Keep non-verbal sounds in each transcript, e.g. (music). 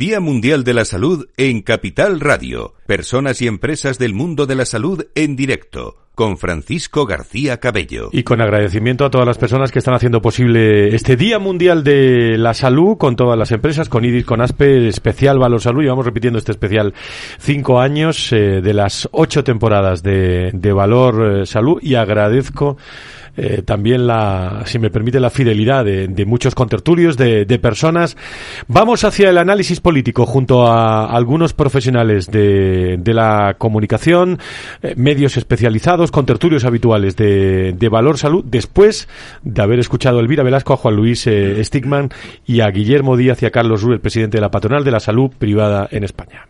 Día Mundial de la Salud en Capital Radio. Personas y empresas del mundo de la salud en directo con Francisco García Cabello. Y con agradecimiento a todas las personas que están haciendo posible este Día Mundial de la Salud, con todas las empresas, con IDIS, con ASPE, especial Valor Salud. Y vamos repitiendo este especial cinco años eh, de las ocho temporadas de, de Valor eh, Salud. Y agradezco eh, también la, si me permite, la fidelidad de, muchos contertulios, de, personas. Vamos hacia el análisis político junto a algunos profesionales de, la comunicación, eh, medios especializados, contertulios habituales de, Valor Salud, después de haber escuchado a Elvira Velasco, a Juan Luis eh, Stigman y a Guillermo Díaz y a Carlos Rú, el presidente de la Patronal de la Salud Privada en España.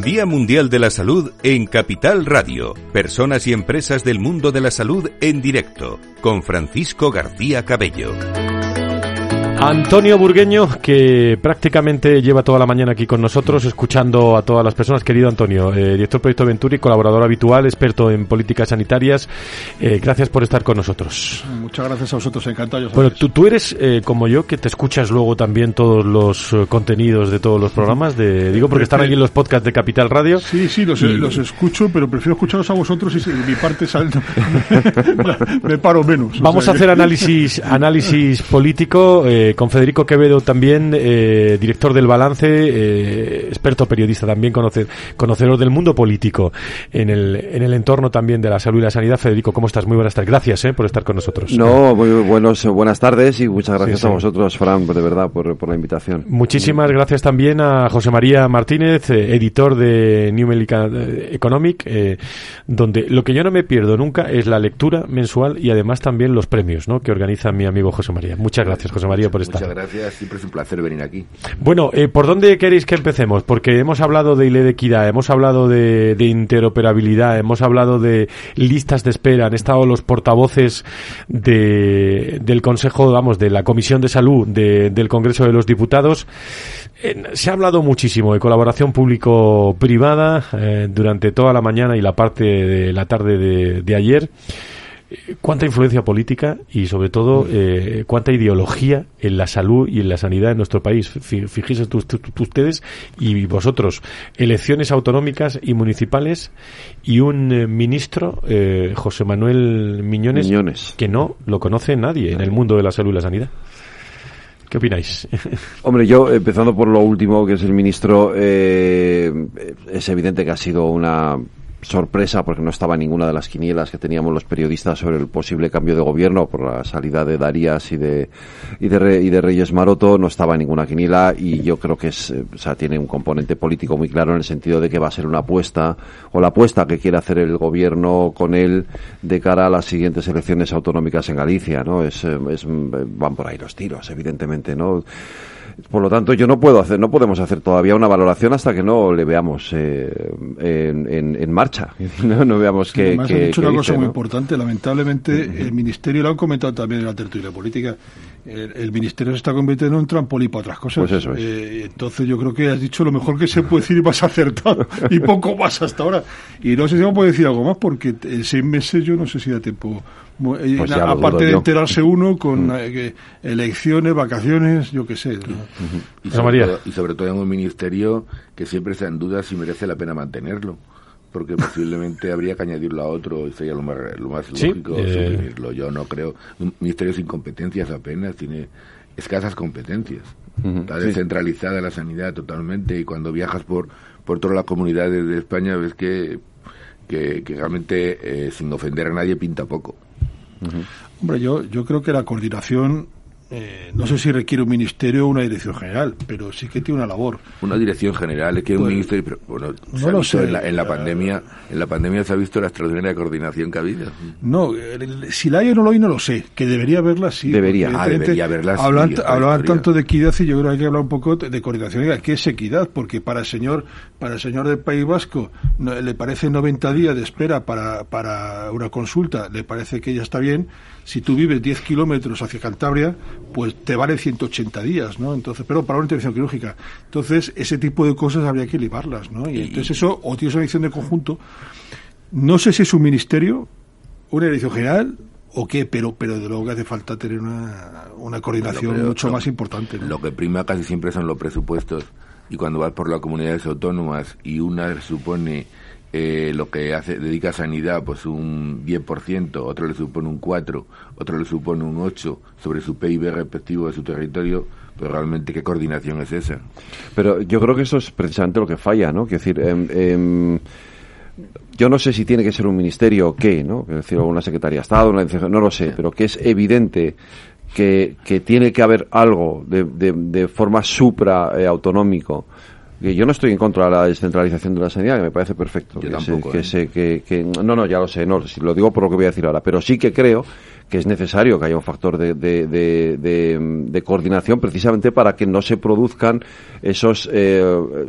Día Mundial de la Salud en Capital Radio. Personas y empresas del mundo de la salud en directo. Con Francisco García Cabello. Antonio Burgueño, que prácticamente lleva toda la mañana aquí con nosotros, escuchando a todas las personas. Querido Antonio, eh, director del Proyecto Venturi, colaborador habitual, experto en políticas sanitarias. Eh, gracias por estar con nosotros. Muchas gracias a vosotros, encantado. Bueno, tú, tú eres eh, como yo, que te escuchas luego también todos los contenidos de todos los programas. De, digo, porque están aquí en los podcasts de Capital Radio. Sí, sí, los, y... los escucho, pero prefiero escucharlos a vosotros y mi parte sale, (laughs) me paro menos. Vamos o sea, a hacer análisis, análisis político. Eh, con Federico Quevedo también, eh, director del Balance, eh, experto periodista también, conocer, conocedor del mundo político en el, en el entorno también de la salud y la sanidad. Federico, ¿cómo estás? Muy buenas tardes. Gracias eh, por estar con nosotros. No, muy buenos, buenas tardes y muchas gracias sí, sí. a vosotros, Fran, de verdad, por, por la invitación. Muchísimas gracias también a José María Martínez, editor de New Medical Economic, donde lo que yo no me pierdo nunca es la lectura mensual y además también los premios ¿no? que organiza mi amigo José María. Muchas gracias, José María, por estar. Muchas gracias, siempre es un placer venir aquí. Bueno, eh, ¿por dónde queréis que empecemos? Porque hemos hablado de de equidad, hemos hablado de, de, interoperabilidad, hemos hablado de listas de espera, han estado los portavoces de, del Consejo, vamos, de la Comisión de Salud de, del Congreso de los Diputados. Eh, se ha hablado muchísimo de colaboración público-privada eh, durante toda la mañana y la parte de la tarde de, de ayer cuánta influencia política y sobre todo eh, cuánta ideología en la salud y en la sanidad en nuestro país. Fíjense ustedes y vosotros, elecciones autonómicas y municipales y un eh, ministro, eh, José Manuel Miñones, Miñones, que no lo conoce nadie en el mundo de la salud y la sanidad. ¿Qué opináis? (laughs) Hombre, yo, empezando por lo último, que es el ministro, eh, es evidente que ha sido una sorpresa porque no estaba ninguna de las quinielas que teníamos los periodistas sobre el posible cambio de gobierno por la salida de Darías y de y de, Re, y de Reyes Maroto no estaba ninguna quiniela y yo creo que es o sea tiene un componente político muy claro en el sentido de que va a ser una apuesta o la apuesta que quiere hacer el gobierno con él de cara a las siguientes elecciones autonómicas en Galicia no es, es van por ahí los tiros evidentemente no por lo tanto, yo no puedo hacer, no podemos hacer todavía una valoración hasta que no le veamos eh, en, en, en, marcha. (laughs) No, no veamos que. Además, que, ha dicho que una dice, cosa ¿no? muy importante. Lamentablemente, el ministerio lo han comentado también en la tertulia política. El, el, ministerio se está convirtiendo en un trampolín para otras cosas. Pues eso es. eh, entonces, yo creo que has dicho lo mejor que se puede decir y más acertado y poco más hasta ahora. Y no sé si me puede decir algo más porque en seis meses yo no sé si da tiempo pues ya aparte de enterarse uno con mm. eh, elecciones, vacaciones, yo qué sé. ¿no? y, sobre todo, y, sobre todo, en un ministerio que siempre está en duda si merece la pena mantenerlo. Porque posiblemente habría que añadirlo a otro y sería lo más, lo más ¿Sí? lógico eh... suprimirlo. Yo no creo. Un ministerio sin competencias apenas tiene escasas competencias. Uh -huh. Está descentralizada sí. la sanidad totalmente y cuando viajas por, por todas las comunidades de España ves que, que, que realmente, eh, sin ofender a nadie, pinta poco. Hombre, yo, yo creo que la coordinación eh, no sé si requiere un ministerio o una dirección general, pero sí que tiene una labor. Una dirección general, es que pues, un ministerio, pero, bueno, no lo sé. En la, en la, pandemia, en la pandemia se ha visto la extraordinaria coordinación que ha habido. No, el, si la hay o no lo hay, no lo sé. Que debería haberla, sí. Debería, ah, debería haberla. Hablan, sí, hablaban tanto de equidad y yo creo que hay que hablar un poco de coordinación. ¿Qué es equidad? Porque para el señor, para el señor del País Vasco no, le parece 90 días de espera para, para una consulta, le parece que ya está bien si tú vives 10 kilómetros hacia Cantabria, pues te vale 180 días, ¿no? Entonces, pero para una intervención quirúrgica. Entonces, ese tipo de cosas habría que limarlas, ¿no? Y, y entonces eso, o tienes una edición de conjunto. No sé si es un ministerio, una dirección general o qué, pero, pero de luego que hace falta tener una, una coordinación mucho más importante. Lo que prima casi siempre son los presupuestos y cuando vas por las comunidades autónomas y una supone eh, lo que hace dedica a sanidad pues un 10%, otro le supone un 4, otro le supone un 8 sobre su PIB respectivo de su territorio, pero realmente qué coordinación es esa. Pero yo creo que eso es precisamente lo que falla, ¿no? Quiero decir, em, yo no sé si tiene que ser un ministerio o qué, ¿no? Quiero decir, una secretaría de Estado, una, no lo sé, pero que es evidente que, que tiene que haber algo de, de, forma supra eh, autonómico que yo no estoy en contra de la descentralización de la sanidad, que me parece perfecto. que, tampoco, ¿eh? que, que, no, no, ya lo sé, no, lo digo por lo que voy a decir ahora, pero sí que creo que es necesario que haya un factor de, de, de, coordinación precisamente para que no se produzcan esos, eh,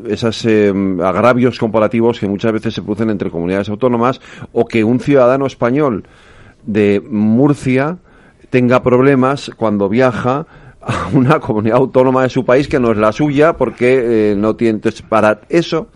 esos eh, agravios comparativos que muchas veces se producen entre comunidades autónomas o que un ciudadano español de Murcia tenga problemas cuando viaja a una comunidad autónoma de su país que no es la suya porque eh, no tiene. Entonces, para eso,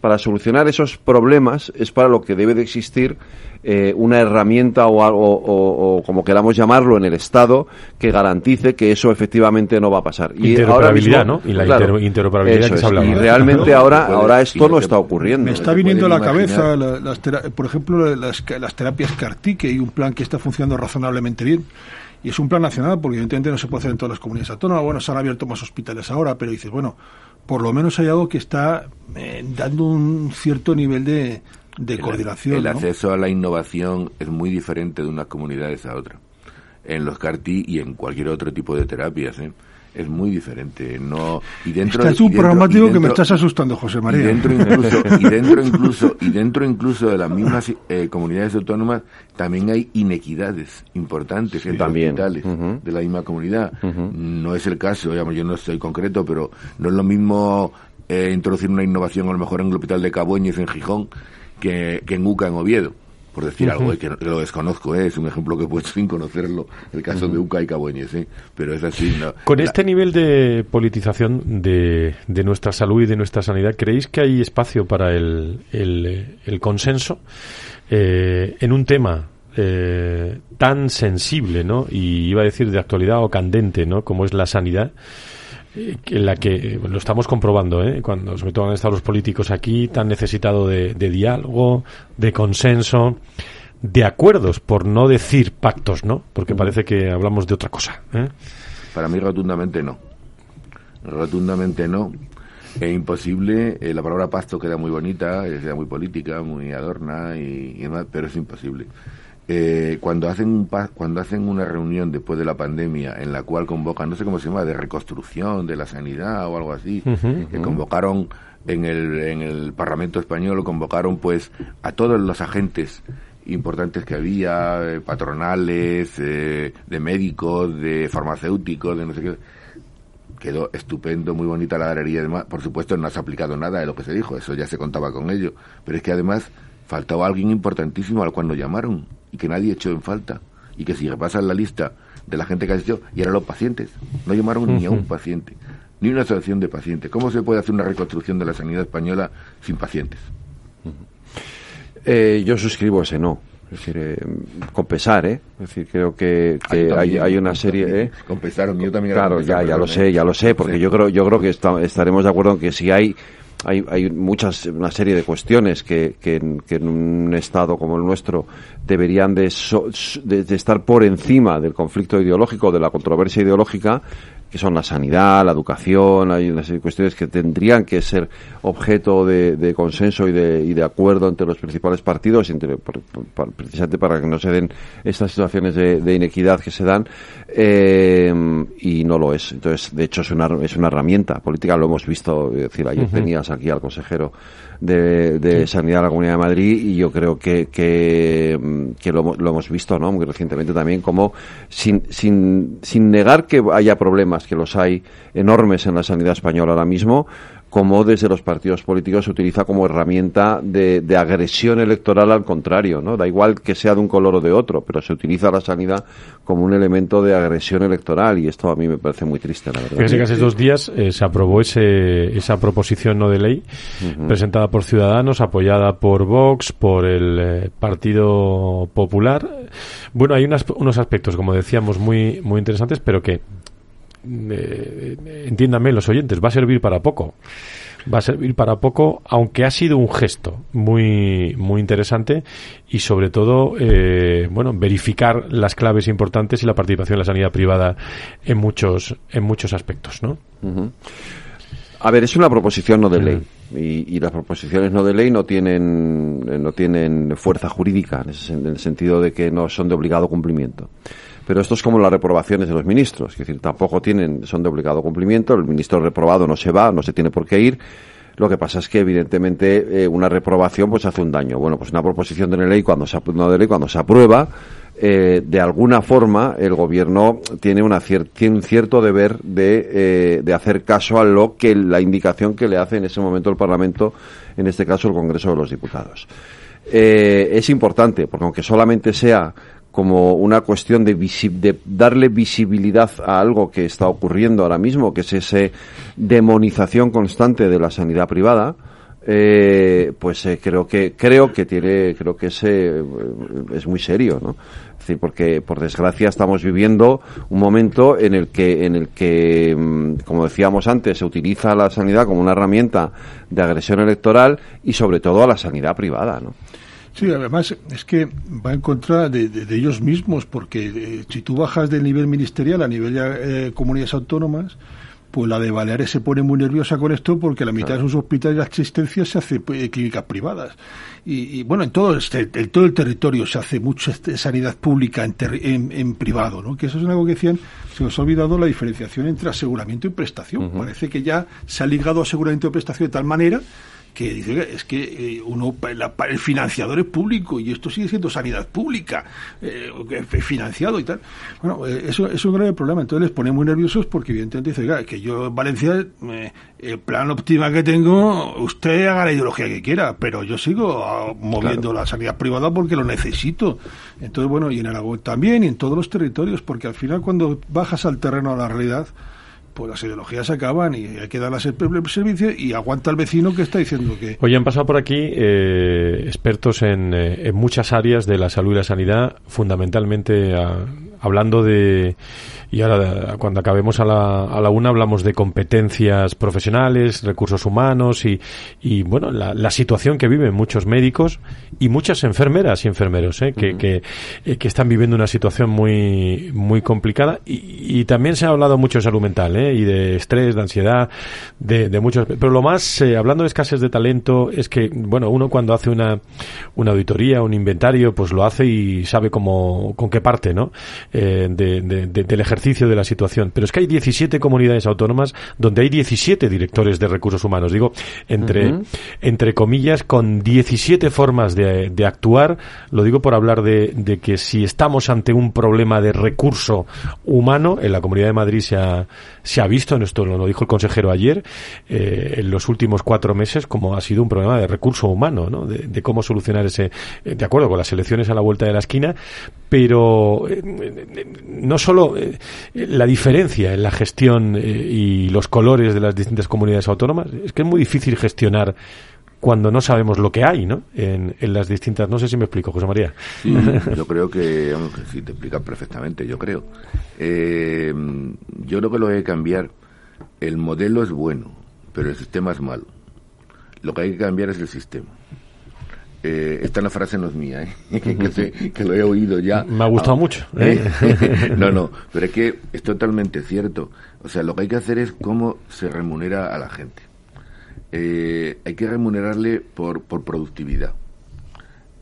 para solucionar esos problemas, es para lo que debe de existir eh, una herramienta o, o, o, como queramos llamarlo en el Estado que garantice que eso efectivamente no va a pasar. Y interoperabilidad, ¿no? Y la interoperabilidad que se habla. Y realmente ahora, ahora esto no está ocurriendo. Me está viniendo a la cabeza, las, por ejemplo, las, las terapias CAR-T, que hay un plan que está funcionando razonablemente bien y es un plan nacional, porque evidentemente no se puede hacer en todas las comunidades autónomas. Bueno, se han abierto más hospitales ahora, pero dices, bueno, por lo menos hay algo que está eh, dando un cierto nivel de, de coordinación. El acceso a la innovación es muy diferente de unas comunidades a otras. En los CARTI y en cualquier otro tipo de terapias. ¿eh? Es muy diferente. No, y dentro, Estás un programático que me estás asustando, José María. Y dentro incluso, (laughs) y dentro incluso, y dentro incluso de las mismas eh, comunidades autónomas también hay inequidades importantes entre también. hospitales de la misma comunidad. No es el caso, digamos, yo no estoy concreto, pero no es lo mismo eh, introducir una innovación a lo mejor en el hospital de Cabueñes en Gijón que, que en UCA en Oviedo por decir algo, que lo desconozco, ¿eh? es un ejemplo que he puesto (laughs) sin conocerlo, el caso de Uca y Cabueñez, ¿eh? pero es así. Con este nivel de politización de, de, nuestra salud y de nuestra sanidad, ¿creéis que hay espacio para el, el, consenso eh, en un tema eh, tan sensible, ¿no? Y iba a decir de actualidad o candente, ¿no? Como es la sanidad en la que lo estamos comprobando, ¿eh? cuando sobre todo han estado los políticos aquí, tan necesitado de, diálogo, de consenso, de acuerdos, por no decir pactos, ¿no? Porque parece que hablamos de otra cosa. ¿eh? Para mí rotundamente no. Rotundamente no. Es imposible. Eh, la palabra pacto queda muy bonita, queda muy política, muy adorna, y, y demás, pero es imposible. Eh, cuando hacen cuando hacen una reunión después de la pandemia en la cual convocan no sé cómo se llama de reconstrucción de la sanidad o algo así que convocaron en el en el Parlamento español convocaron pues a todos los agentes importantes que había eh, patronales eh, de médicos de farmacéuticos de no sé qué. Quedó estupendo, muy bonita la galería, además, por supuesto no se ha aplicado nada de lo que se dijo, eso ya se contaba con ello, pero es que además faltaba alguien importantísimo al cuando llamaron y que nadie echó en falta y que si repasan la lista de la gente que asistió y eran los pacientes, no llamaron ni a un paciente, ni una asociación de pacientes. ¿Cómo se puede hacer una reconstrucción de la sanidad española sin pacientes? Eh, yo suscribo ese no. Es decir, eh, con pesar, ¿eh? Es decir, creo que, hay, hay, una serie... ¿eh? Con pesar, yo también... Claro, ya, ya lo sé, ya lo sé, porque yo creo yo creo que estaremos de acuerdo en que si hay hay, hay muchas, una serie de cuestiones que, que, en un Estado como el nuestro deberían de, de, estar por encima del conflicto ideológico, de la controversia ideológica, que son la sanidad, la educación, hay una serie de cuestiones que tendrían que ser objeto de, consenso y de, y de, acuerdo entre los principales partidos, entre, precisamente para que no se den estas situaciones de, inequidad que se dan, eh, y no lo es. Entonces, de hecho, es una, es una herramienta política, lo hemos visto, es decir, ayer tenías aquí al consejero de, Sanidad de la Comunidad de Madrid y yo creo que, que, lo, lo, hemos visto ¿no? muy recientemente también como sin, sin, sin negar que haya problemas, que los hay enormes en la sanidad española ahora mismo, como desde los partidos políticos se utiliza como herramienta de, de, agresión electoral al contrario, ¿no? Da igual que sea de un color o de otro, pero se utiliza la sanidad como un elemento de agresión electoral y esto a mí me parece muy triste, la verdad. Fíjese que hace dos días eh, se aprobó ese, esa proposición no de ley presentada por Ciudadanos, apoyada por Vox, por el eh, Partido Popular. Bueno, hay unas, unos aspectos, como decíamos, muy, muy interesantes, pero que eh, entiéndanme los oyentes, va a servir para poco. Va a servir para poco, aunque ha sido un gesto muy, muy interesante y sobre todo, eh, bueno, verificar las claves importantes y la participación de la sanidad privada en muchos, en muchos aspectos, ¿no? A ver, es una proposición no de ley y, y, las proposiciones no de ley no tienen, no tienen fuerza jurídica en, el sentido de que no son de obligado cumplimiento pero esto es como las reprobaciones de los ministros, es decir, tampoco tienen, son de obligado cumplimiento, el ministro reprobado no se va, no se tiene por qué ir, lo que pasa es que evidentemente eh, una reprobación pues hace un daño. Bueno, pues una proposición de ley cuando se, no de ley cuando se aprueba, eh, de alguna forma el gobierno tiene, una tiene un cierto deber de, eh, de hacer caso a lo que la indicación que le hace en ese momento el Parlamento, en este caso el Congreso de los Diputados. Eh, es importante, porque aunque solamente sea como una cuestión de, de, darle visibilidad a algo que está ocurriendo ahora mismo, que es esa demonización constante de la sanidad privada, eh, pues eh, creo que creo que tiene creo que es, eh, es muy serio, ¿no? Es decir, porque por desgracia estamos viviendo un momento en el que en el que mm, como decíamos antes se utiliza la sanidad como una herramienta de agresión electoral y sobre todo a la sanidad privada, ¿no? Sí, además es que va en contra de, de, ellos mismos, porque eh, si tú bajas del nivel ministerial a nivel de eh, comunidades autónomas, pues la de Baleares se pone muy nerviosa con esto porque la mitad de sus hospitales de asistencia se hace eh, clínicas privadas. Y, y, bueno, en todo, este, en todo el territorio se hace mucha este, sanidad pública en, en, en, privado, ¿no? Que eso es algo que decían, se nos ha olvidado la diferenciación entre aseguramiento y prestación. Parece que ya se ha ligado aseguramiento y prestación de tal manera que dice es que eh, uno el financiador es público y esto sigue siendo sanidad pública eh, financiado y tal. Bueno eh, eso, es un grave problema. Entonces les pone muy nerviosos porque evidentemente dice que yo en Valencia el plan óptima que tengo usted haga la ideología que quiera pero yo sigo ah, moviendo la sanidad privada porque lo necesito entonces bueno y en Aragón también y en todos los territorios porque al final cuando bajas al terreno a la realidad pues las ideologías se acaban y hay que dar el servicio y aguanta el vecino que está diciendo que... Hoy han pasado por aquí eh, expertos en, eh, en, muchas áreas de la salud y la sanidad, fundamentalmente a, hablando de y ahora, cuando acabemos a la, a la una, hablamos de competencias profesionales, recursos humanos y, y bueno, la, la situación que viven muchos médicos y muchas enfermeras y enfermeros, ¿eh? que, que, eh, que, están viviendo una situación muy, muy complicada. Y, y también se ha hablado mucho de salud mental, ¿eh? y de estrés, de ansiedad, de, de muchos. Pero lo más, eh, hablando de escasez de talento, es que, bueno, uno cuando hace una, una auditoría, un inventario, pues lo hace y sabe cómo, con qué parte, ¿no? Eh, de, de, del ejercicio de la situación. Pero es que hay 17 comunidades autónomas donde hay 17 directores de recursos humanos. Digo, entre, entre comillas, con 17 formas de, de, actuar. Lo digo por hablar de, de, que si estamos ante un problema de recurso humano, en la Comunidad de Madrid se ha, se ha visto, en esto lo dijo el consejero ayer, eh, en los últimos cuatro meses, como ha sido un problema de recurso humano, ¿no? de, de cómo solucionar ese, de acuerdo con las elecciones a la vuelta de la esquina, pero eh, no solo eh, la diferencia en la gestión eh, y los colores de las distintas comunidades autónomas, es que es muy difícil gestionar cuando no sabemos lo que hay, ¿no? En, en las distintas, no sé si me explico, José María. Yo creo que, sí, te explica perfectamente, yo creo. Eh, yo creo que lo hay que cambiar. El modelo es bueno, pero el sistema es malo. Lo que hay que cambiar es el sistema. Eh, esta la frase no es mía, ¿eh? (laughs) que, lo he oído ya. Me ha gustado mucho. ¿eh? (laughs) no, no, pero es que es totalmente cierto. O sea, lo que hay que hacer es cómo se remunera a la gente. hay que remunerarle por, por productividad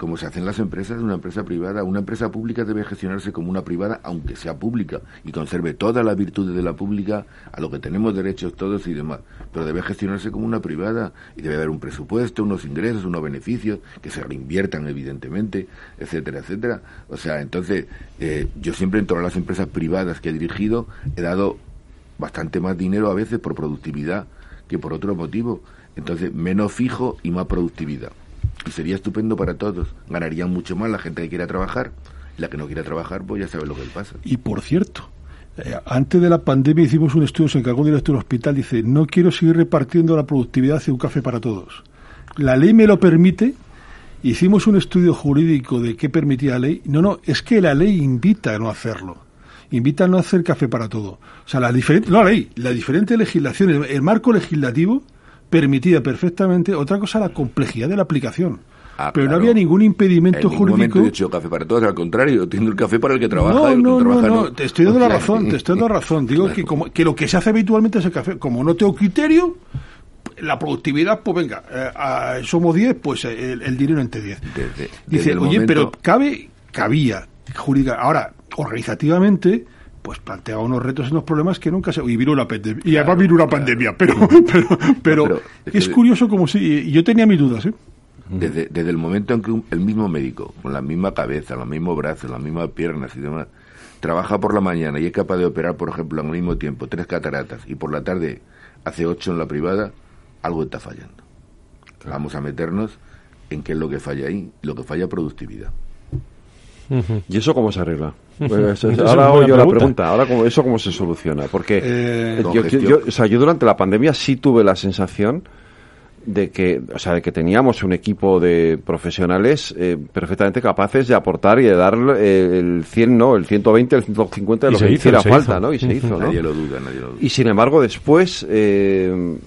como se hacen las empresas, una empresa privada, una empresa pública debe gestionarse como una privada, aunque sea pública, y conserve todas las virtudes de la pública, a lo que tenemos derechos todos y demás, pero debe gestionarse como una privada, y debe haber un presupuesto, unos ingresos, unos beneficios, que se reinviertan evidentemente, etcétera, etcétera. O sea, entonces, eh, yo siempre en todas las empresas privadas que he dirigido, he dado bastante más dinero a veces por productividad que por otro motivo. Entonces, menos fijo y más productividad. Y sería estupendo para todos. Ganarían mucho más la gente que quiera trabajar. La que no quiera trabajar, pues ya sabe lo que le pasa. Y por cierto, eh, antes de la pandemia hicimos un estudio, se encargó un director del hospital, dice, no quiero seguir repartiendo la productividad hacia un café para todos. La ley me lo permite, hicimos un estudio jurídico de qué permitía la ley. No, no, es que la ley invita a no hacerlo. Invita a no hacer café para todo. O sea, la diferente, no la ley, la diferente legislación, el, el marco legislativo permitía perfectamente, otra cosa, la complejidad de la aplicación. Ah, pero no había ningún impedimento En ningún jurídico. momento he dicho café para todos, al contrario, tiene el café para el que trabaja. No, el que no, no, trabaja no, te estoy dando la (laughs) razón, te estoy dando la razón. Digo Claro. que, como, que lo que se hace habitualmente es el café. Como no tengo criterio, la productividad, pues venga, eh, somos 10, pues eh, el, el dinero entre 10. Desde- desde Dice, oye, momento- pero cabe, cabía, jurídica. Ahora, organizativamente, pues planteaba unos retos y unos problemas que nunca se... Y vino una pandemia. Y además vino una pandemia, pero, (laughs) pero, pero, pero es curioso como si... Yo tenía mis dudas, ¿eh? Desde, desde el momento en que un- el mismo médico, con la misma cabeza, los mismos brazos, las mismas piernas y demás, trabaja por la mañana y es capaz de operar, por ejemplo, al mismo tiempo tres cataratas y por la tarde hace ocho en la privada, algo está fallando. Vamos a meternos en qué es lo que falla ahí, lo que falla productividad. ¿Y eso cómo se arregla? Pues, es ahora hago buena yo la pregunta. Ahora, cómo, ¿eso cómo se soluciona? Porque Eh, eh, yo, o sea, yo durante la pandemia sí tuve la sensación de que, o sea, de que teníamos un equipo de profesionales eh, perfectamente capaces de aportar y de dar eh, el 100, no, el 120, el 150 de Y lo se que hizo, hiciera falta, hizo. ¿no? Y se hizo, ¿no? Nadie lo duda, nadie lo duda. Y sin embargo, después, eh,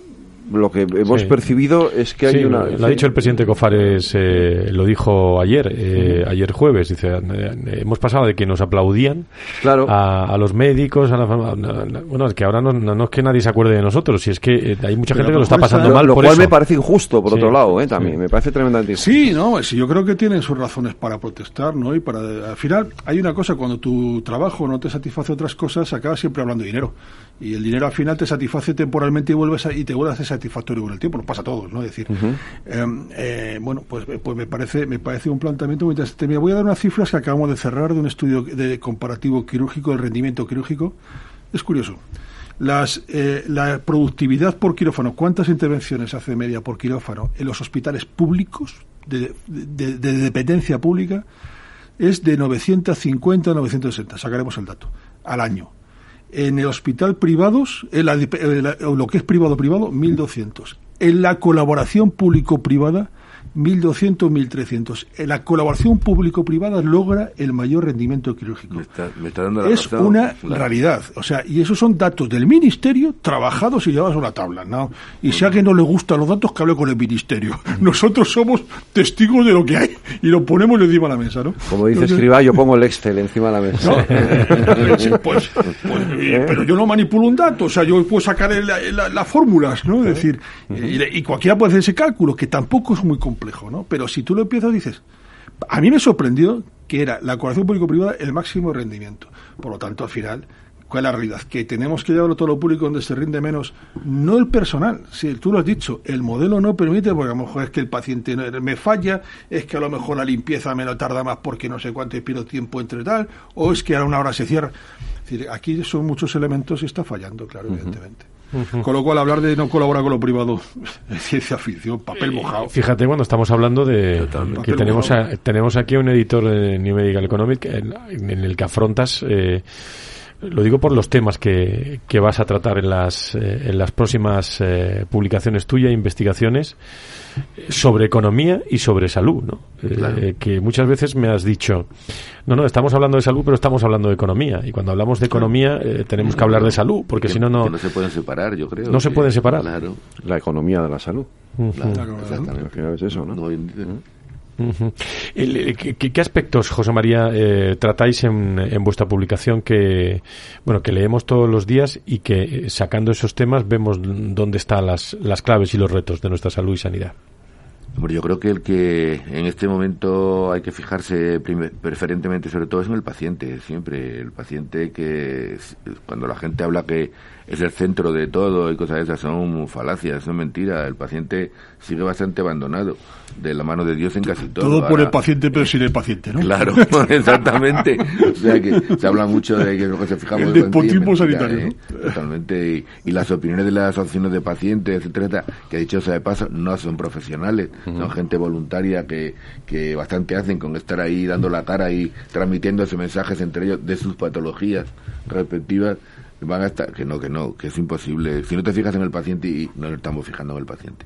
lo que hemos Sí. percibido es que hay Sí, una... Lo ha dicho el presidente Cofares, eh, lo dijo ayer, eh, ayer jueves. Dice, eh, hemos pasado de que nos aplaudían Claro. a, a los médicos, a la a- a- bueno, es que ahora no, no- no es que nadie se acuerde de nosotros, si es que eh, hay mucha Pero gente que lo está pasando está- mal lo por cual eso. me parece injusto, por Sí, otro lado, ¿eh? También, sí. me parece tremendamente injusto. Sí, no, sí, yo creo que tienen sus razones para protestar, ¿no? Y para al final hay una cosa cuando tu trabajo no te satisface otras cosas, acabas siempre hablando de dinero. Y el dinero al final te satisface temporalmente y vuelves a- y te vuelve a hacer satisfactorio con el tiempo, nos pasa a todos, ¿no? Es decir, eh, eh, bueno, pues, pues me parece me parece un planteamiento muy interesante. Mira, voy a dar unas cifras que acabamos de cerrar de un estudio de comparativo quirúrgico del rendimiento quirúrgico. Es curioso. Las, eh, la productividad por quirófano, ¿cuántas intervenciones hace de media por quirófano en los hospitales públicos de, de- de dependencia pública? Es de 950 a 960, sacaremos el dato, al año. En el hospital privados, en la- lo que es privado-privado, 1.200. En la colaboración público-privada, 1.200, 1.300. En la colaboración público-privada logra el mayor rendimiento quirúrgico Me está, me está dando la es razón. una Claro. realidad. O sea, y esos son datos del ministerio trabajados y llevados a una tabla. ¿no? Y si a alguien no le gustan los datos, que hable con el ministerio. (laughs) Nosotros somos testigos de lo que hay y lo ponemos encima de la mesa, ¿no? Como dice Entonces, Escribá, yo pongo el Excel encima de la mesa. ¿no? (laughs) Sí, pues, pues, eh, pero yo no manipulo un dato, o sea, yo puedo sacar el- la- la- las fórmulas, ¿no? Es decir, y, y cualquiera puede hacer ese cálculo, que tampoco es muy complejo, ¿no? Pero si tú lo empiezas, dices, a mí me sorprendió que era la colaboración público-privada el máximo rendimiento. Por lo tanto, al final, ¿cuál es la realidad? Que tenemos que llevarlo todo lo público donde se rinde menos, no el personal, si tú lo has dicho, el modelo no permite, porque a lo mejor es que el paciente no- me falla, es que a lo mejor la limpieza me lo tarda más porque no sé cuánto pierdo tiempo entre tal, o es que a una hora se cierra. Es decir, aquí son muchos elementos y está fallando, claro, evidentemente. Con lo cual, hablar de no colaborar con lo privado (laughs) es ciencia ficción, papel mojado. Fíjate cuando estamos hablando de que tenemos a- tenemos aquí un editor de New Medical Economic en, en el que afrontas eh, lo digo por los temas que, que vas a tratar en las eh, en las próximas eh, publicaciones tuyas, investigaciones sobre economía y sobre salud, ¿no? Eh, que muchas veces me has dicho, no, no, estamos hablando de salud, pero estamos hablando de economía. Y cuando hablamos de economía eh, tenemos que hablar de salud, porque Que- si no, no. no se pueden separar, yo creo. No se pueden separar. Claro, La economía de la salud. claro, Claro, Al exactamente. final es eso, ¿no? No, entiendo. Ujú. El, eh, ¿qué, qué aspectos, José María, eh, tratáis en, en vuestra publicación que, bueno, que leemos todos los días y que eh, sacando esos temas vemos dónde están las, las claves y los retos de nuestra salud y sanidad? Hombre, yo creo que el que en este momento hay que fijarse preferentemente sobre todo es en el paciente, siempre. El paciente que cuando la gente habla que es el centro de todo y cosas de esas son falacias, son mentiras. El paciente sigue bastante abandonado de la mano de Dios en casi todo. Todo por el paciente, pero sin el paciente, ¿no? Claro, (laughs) exactamente. o sea que se habla mucho de que lo que se fijamos el despotismo sanitario. ¿eh? Totalmente. Y, las opiniones de las asociaciones de pacientes, etcétera, que dicho sea de paso, no son profesionales, son gente voluntaria que, que bastante hacen con estar ahí dando la cara y transmitiendo esos mensajes entre ellos de sus patologías respectivas van a estar, que no, que no, que es imposible. Si no te fijas en el paciente y no estamos fijando en el paciente.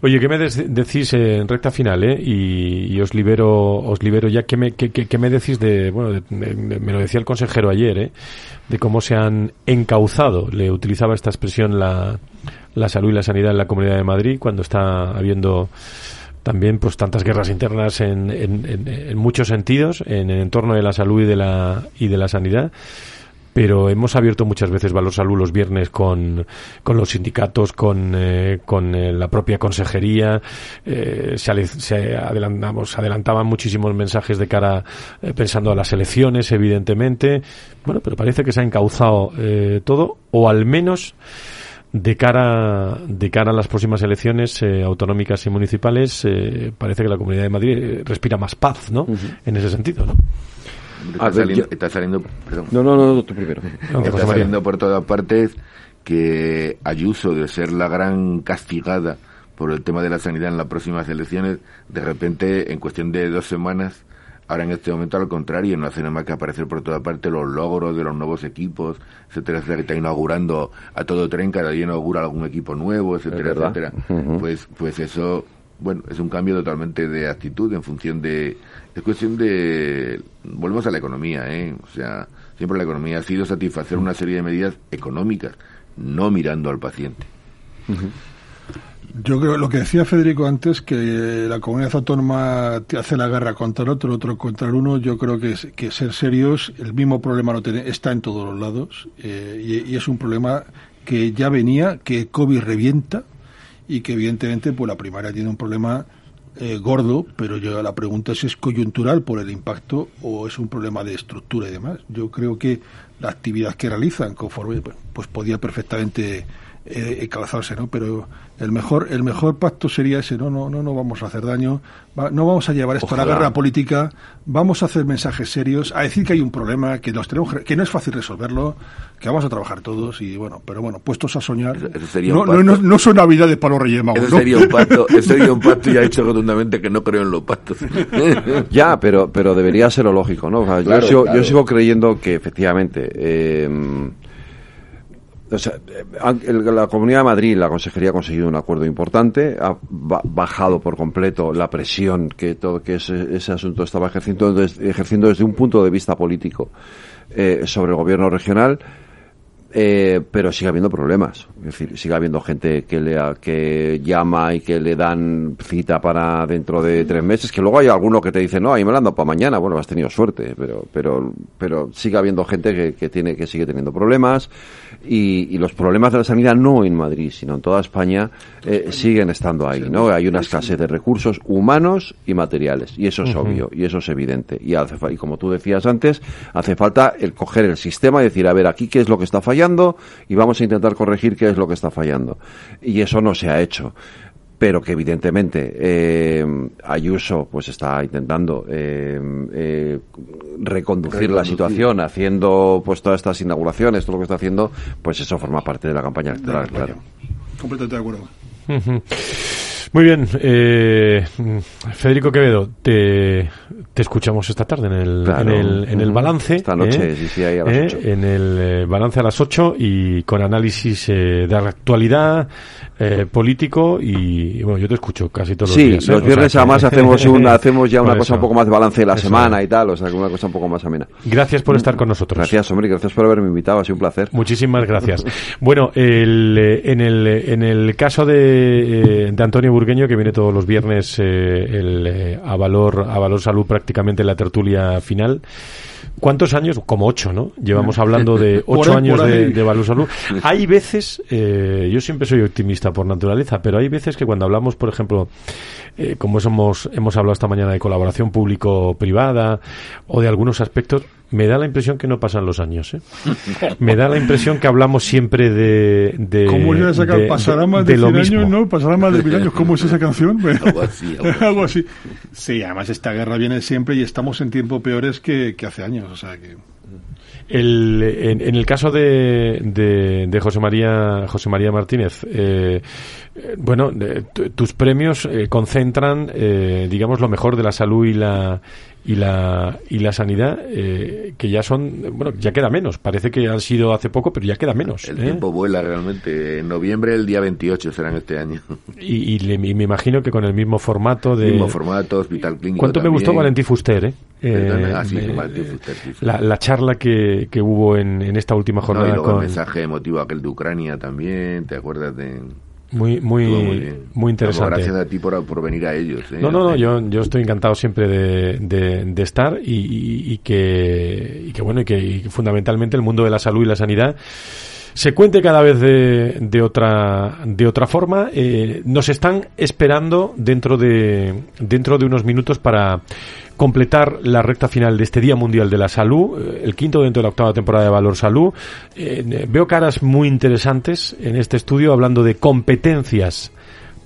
Oye, ¿qué me decís en recta final, eh? Y, os libero, os libero ya. ¿Qué me, qué, me decís de, bueno, me lo decía el consejero ayer, eh? De cómo se han encauzado, le utilizaba esta expresión la, la salud y la sanidad en la Comunidad de Madrid cuando está habiendo también pues tantas guerras internas en, en, en, muchos sentidos en el entorno de la salud y de la y de la sanidad. Pero hemos abierto muchas veces Valor Salud los viernes con, con los sindicatos, con, eh, con eh, la propia consejería, eh, se, se, adelantamos, adelantaban muchísimos mensajes de cara pensando a las elecciones, evidentemente, bueno, pero parece que se ha encauzado todo, o al menos de cara de cara a las próximas elecciones autonómicas y municipales parece que la Comunidad de Madrid respira más paz, ¿no? En ese sentido, ¿no? Está, saliendo, No, no, no, tú primero. (laughs) está saliendo por todas partes que Ayuso, de ser la gran castigada por el tema de la sanidad en las próximas elecciones, de repente, en cuestión de dos semanas, ahora en este momento al contrario, no hace nada más que aparecer por toda parte los logros de los nuevos equipos, etcétera, etcétera, que está inaugurando a todo tren, cada día inaugura algún equipo nuevo, etcétera, etcétera. Pues, pues eso bueno, es un cambio totalmente de actitud en función de... Es cuestión de... Volvemos a la economía, ¿eh? O sea, siempre la economía ha sido satisfacer una serie de medidas económicas, no mirando al paciente. Yo creo lo que decía Federico antes, que la comunidad autónoma hace la guerra contra el otro, el otro contra el uno, yo creo que, que ser serios, el mismo problema no tiene, está en todos los lados eh, y, es un problema que ya venía, que COVID revienta, y que evidentemente pues la primaria tiene un problema eh, gordo, pero yo la pregunta es si es coyuntural por el impacto o es un problema de estructura y demás. Yo creo que la actividad que realizan conforme pues, pues podía perfectamente eh, calzarse, ¿no? Pero el mejor el mejor pacto sería ese, no no no no vamos a hacer daño, no vamos a llevar esto a la guerra política, vamos a hacer mensajes serios, a decir que hay un problema, que nos tenemos que no es fácil resolverlo, que vamos a trabajar todos y bueno, pero bueno, puestos a soñar, no, no, no, son navidades para los Reyes Magos, Ese sería un pacto, (laughs) ese sería un pacto y ha dicho rotundamente que no creo en los pactos. (laughs) ya, pero pero debería ser lo lógico, ¿no? yo, yo sigo creyendo que efectivamente eh, sea, la Comunidad de Madrid, la Consejería ha conseguido un acuerdo importante, ha bajado por completo la presión que todo que ese, ese asunto estaba ejerciendo, desde, ejerciendo desde un punto de vista político eh, sobre el gobierno regional eh, pero sigue habiendo problemas. Es decir, sigue habiendo gente que, le, que llama y que le dan cita para dentro de tres meses, que luego hay alguno que te dice, no, ahí me lo han para mañana. Bueno, has tenido suerte, pero, pero, pero sigue habiendo gente que, que tiene, que sigue teniendo problemas y, y, los problemas de la sanidad no en Madrid, sino en toda España, eh, siguen estando ahí, ¿no? Hay una escasez de recursos humanos y materiales, y eso es obvio, y eso es evidente. Y, hace, y como tú decías antes, hace falta el coger el sistema y decir, a ver, aquí qué es lo que está fallando, y vamos a intentar corregir qué es lo que está fallando. Y eso no se ha hecho. Pero que evidentemente eh, Ayuso pues está intentando eh, eh, reconducir la situación haciendo pues todas estas inauguraciones todo lo que está haciendo pues eso forma parte de la campaña electoral claro. Completamente de acuerdo muy bien, eh, Federico Quevedo, te, te, escuchamos esta tarde en el, en el, en el balance. Esta noche, ¿eh? sí, sí, ahí a las ¿eh? En el eh, balance a las 8 y con análisis de la actualidad político y, bueno, yo te escucho casi todos los días. Sí, los viernes además hacemos, una, (laughs) hacemos ya una cosa un poco más de balance de la semana y tal, o sea, una cosa un poco más amena. Gracias por estar con nosotros. Gracias, hombre, gracias por haberme invitado, ha sido un placer. Muchísimas gracias. (laughs) bueno, el, en, el, en el caso de, de Antonio Burgués, que viene todos los viernes eh, el, eh, a valor a valor salud prácticamente la tertulia final ¿Cuántos años? Como ocho, ¿no? Llevamos hablando de (laughs) ocho años de, de Valor Salud. Hay veces, eh, yo siempre soy optimista por naturaleza, pero hay veces que cuando hablamos, por ejemplo, eh, como hemos, hemos hablado esta mañana de colaboración público-privada o de algunos aspectos, me da la impresión que no pasan los años. ¿eh? Me da la impresión que hablamos siempre de. de ¿Cómo es esa de, Pasará más de, de lo 100 mismo. años, ¿no? Pasará más de mil años. ¿Cómo es esa canción? (laughs) Algo así, (laughs) algo así. Algo así. Sí, además esta guerra viene siempre y estamos en tiempo peores que, que hace años. O sea que. El, en, en el caso de, de, de José María José María Martínez, eh, eh, bueno, de- tu- tus premios eh, concentran, eh, digamos, lo mejor de la salud y la y la y la sanidad, eh, que ya son, bueno, ya queda menos. Parece que han sido hace poco, pero ya queda menos. El ¿eh? tiempo vuela realmente. En noviembre, el día 28 serán este año. Y, y le- y me imagino que con el mismo formato de. Mismo formato, hospital clínico. ¿Cuánto me gustó. Valentín Fuster? Eh? Perdona, ah, sí, Valentín Fuster, sí, sí. La, la charla que, que hubo en, en esta última No, y jornada luego el mensaje emotivo aquel de Ucrania también, ¿te acuerdas de...? muy muy muy, bien. interesante. Gracias a ti por, por venir a ellos. ¿eh? No, no, no, yo, yo estoy encantado siempre de, de, de estar y, y- y que, y que, bueno, y que, y que fundamentalmente el mundo de la salud y la sanidad se cuente cada vez de, de otra de otra forma. Eh, nos están esperando dentro de dentro de unos minutos para completar la recta final de este Día Mundial de la Salud, eh, el quinto dentro de la octava temporada de Valor Salud. Eh, veo caras muy interesantes en este estudio hablando de competencias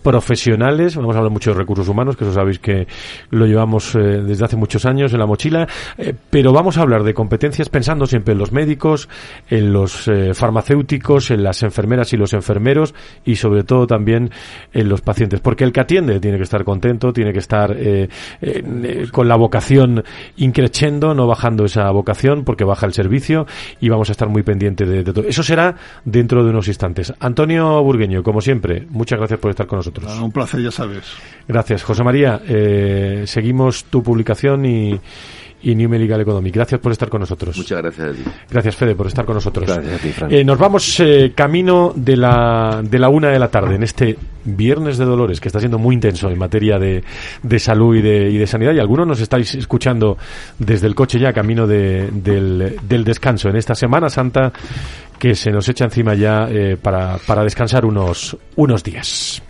profesionales, vamos a hablar mucho de recursos humanos, que eso sabéis que lo llevamos eh, desde hace muchos años en la mochila, eh, pero vamos a hablar de competencias pensando siempre en los médicos, en los eh, farmacéuticos, en las enfermeras y los enfermeros y sobre todo también en los pacientes, porque el que atiende tiene que estar contento, tiene que estar con la vocación increchendo, no bajando esa vocación porque baja el servicio y vamos a estar muy pendiente de, de todo. Eso será dentro de unos instantes. Antonio Burgueño, como siempre, muchas gracias por estar con nosotros. Ah, un placer, ya sabes. Gracias, José María. eh, seguimos tu publicación y, y New Medical Economic. Gracias por estar con nosotros. Muchas gracias a ti. Gracias, Fede, por estar con nosotros. Gracias a ti, Fran. Eh, nos vamos eh, camino de la, de la una de la tarde en este Viernes de Dolores, que está siendo muy intenso en materia de, de salud y de, y de sanidad. Y algunos nos estáis escuchando desde el coche ya, camino de- del, del descanso en esta Semana Santa que se nos echa encima ya eh, para, para descansar unos, unos días.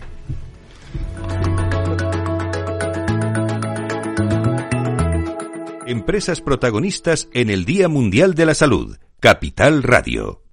Empresas protagonistas en el Día Mundial de la Salud. Capital Radio.